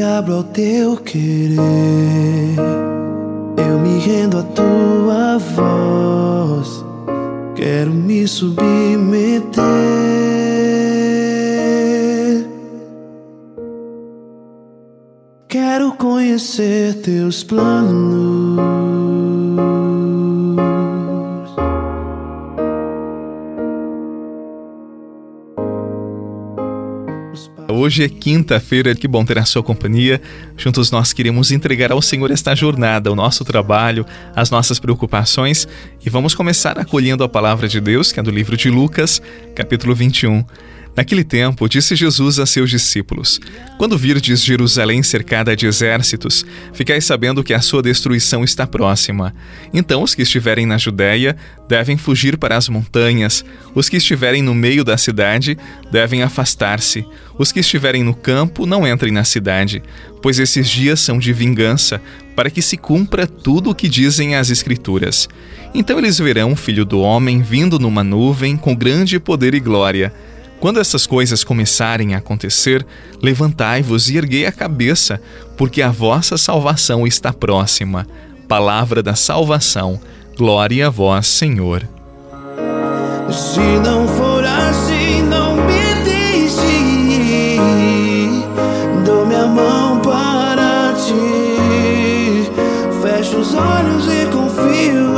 abro ao teu querer. Eu me rendo à tua voz. Quero me submeter. Quero conhecer teus planos. Hoje é quinta-feira, que bom ter a sua companhia. Juntos nós queremos entregar ao Senhor esta jornada, o nosso trabalho, as nossas preocupações e vamos começar acolhendo a palavra de Deus, que é do livro de Lucas, capítulo 21. Naquele tempo, disse Jesus a seus discípulos: Quando virdes Jerusalém cercada de exércitos, ficai sabendo que a sua destruição está próxima. Então os que estiverem na Judéia devem fugir para as montanhas, os que estiverem no meio da cidade devem afastar-se, os que estiverem no campo não entrem na cidade, pois esses dias são de vingança, para que se cumpra tudo o que dizem as Escrituras. Então eles verão o Filho do Homem vindo numa nuvem com grande poder e glória. Quando essas coisas começarem a acontecer, levantai-vos e erguei a cabeça, porque a vossa salvação está próxima. Palavra da salvação. Glória a vós, Senhor. Se não for assim, não me deixe. Dou minha mão para ti. Fecho os olhos e confio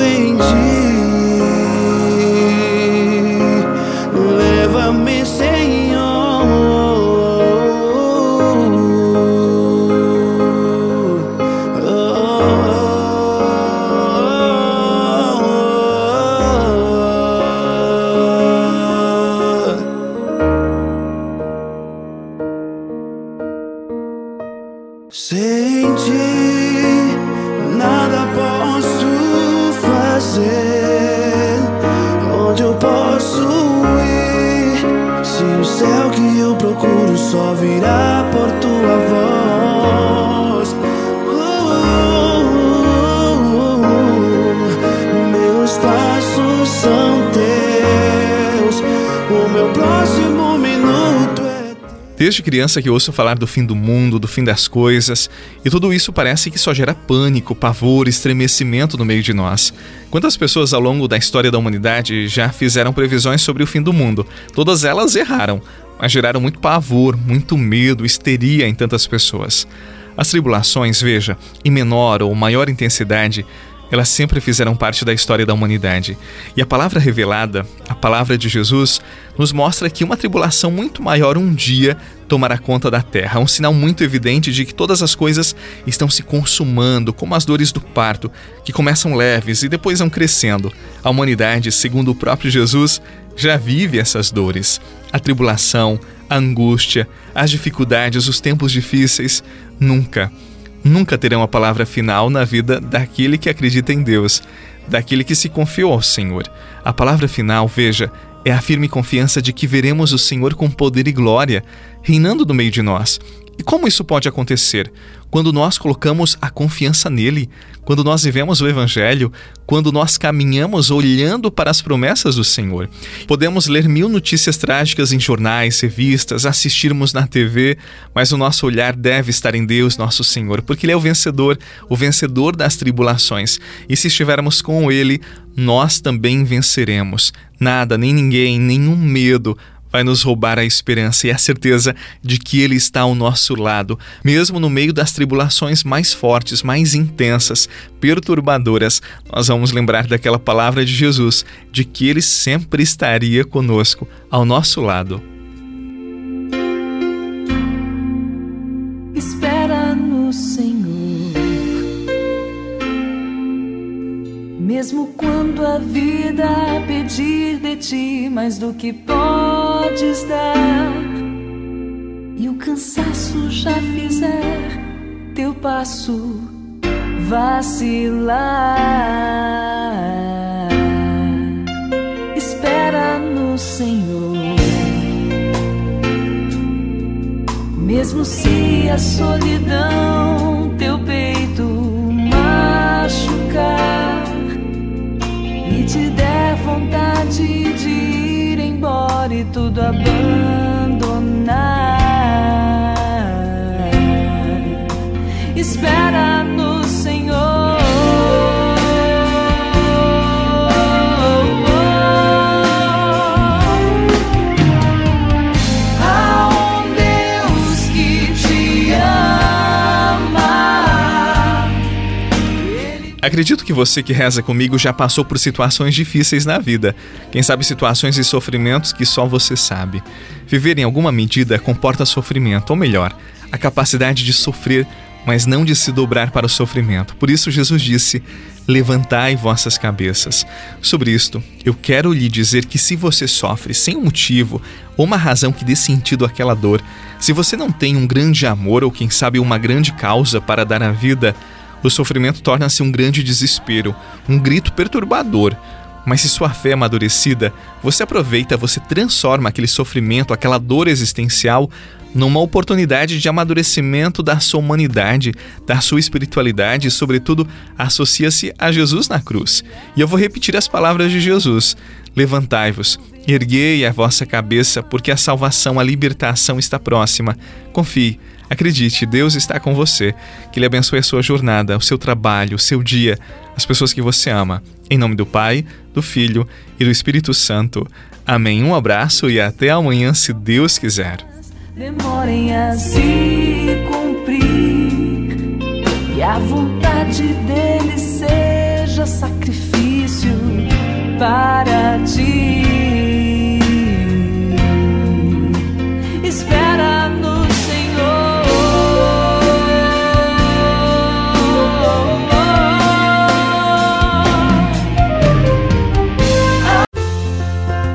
Sem ti Desde criança que ouço falar do fim do mundo, do fim das coisas, e tudo isso parece que só gera pânico, pavor, estremecimento no meio de nós. Quantas pessoas ao longo da história da humanidade já fizeram previsões sobre o fim do mundo? Todas elas erraram, mas geraram muito pavor, muito medo, histeria em tantas pessoas. As tribulações, veja, em menor ou maior intensidade, elas sempre fizeram parte da história da humanidade. E a palavra revelada, a palavra de Jesus, nos mostra que uma tribulação muito maior um dia tomará conta da terra. Um sinal muito evidente de que todas as coisas estão se consumando, como as dores do parto, que começam leves e depois vão crescendo. A humanidade, segundo o próprio Jesus, já vive essas dores. A tribulação, a angústia, as dificuldades, os tempos difíceis, nunca nunca terão a palavra final na vida daquele que acredita em Deus, daquele que se confiou ao Senhor. A palavra final, veja, é a firme confiança de que veremos o Senhor com poder e glória, reinando no meio de nós. E como isso pode acontecer? Quando nós colocamos a confiança nele, quando nós vivemos o Evangelho, quando nós caminhamos olhando para as promessas do Senhor. Podemos ler mil notícias trágicas em jornais, revistas, assistirmos na TV, mas o nosso olhar deve estar em Deus, nosso Senhor, porque Ele é o vencedor, o vencedor das tribulações. E se estivermos com Ele, nós também venceremos. Nada, nem ninguém, nenhum medo vai nos roubar a esperança e a certeza de que Ele está ao nosso lado, mesmo no meio das tribulações mais fortes, mais intensas, perturbadoras. Nós vamos lembrar daquela palavra de Jesus, de que Ele sempre estaria conosco, ao nosso lado. Espera Mesmo quando a vida pedir de ti mais do que podes dar, e o cansaço já fizer teu passo vacilar, espera no Senhor. Mesmo se a solidão espera no Senhor. Há um Deus que te ama. Acredito que você que reza comigo já passou por situações difíceis na vida. Quem sabe situações e sofrimentos que só você sabe. Viver em alguma medida comporta sofrimento, ou melhor, a capacidade de sofrer mas não de se dobrar para o sofrimento. Por isso Jesus disse: Levantai vossas cabeças. Sobre isto, eu quero lhe dizer que se você sofre sem um motivo ou uma razão que dê sentido àquela dor, se você não tem um grande amor ou quem sabe uma grande causa para dar à vida, o sofrimento torna-se um grande desespero, um grito perturbador. Mas se sua fé é amadurecida, você aproveita, você transforma aquele sofrimento, aquela dor existencial, numa oportunidade de amadurecimento da sua humanidade, da sua espiritualidade e, sobretudo, associa-se a Jesus na cruz. E eu vou repetir as palavras de Jesus: Levantai-vos, erguei a vossa cabeça, porque a salvação, a libertação está próxima. Confie. Acredite, Deus está com você. Que Ele abençoe a sua jornada, o seu trabalho, o seu dia, as pessoas que você ama. Em nome do Pai, do Filho e do Espírito Santo. Amém. Um abraço e até amanhã, se Deus quiser. Demorem a se cumprir e a vontade dele seja sacrifício para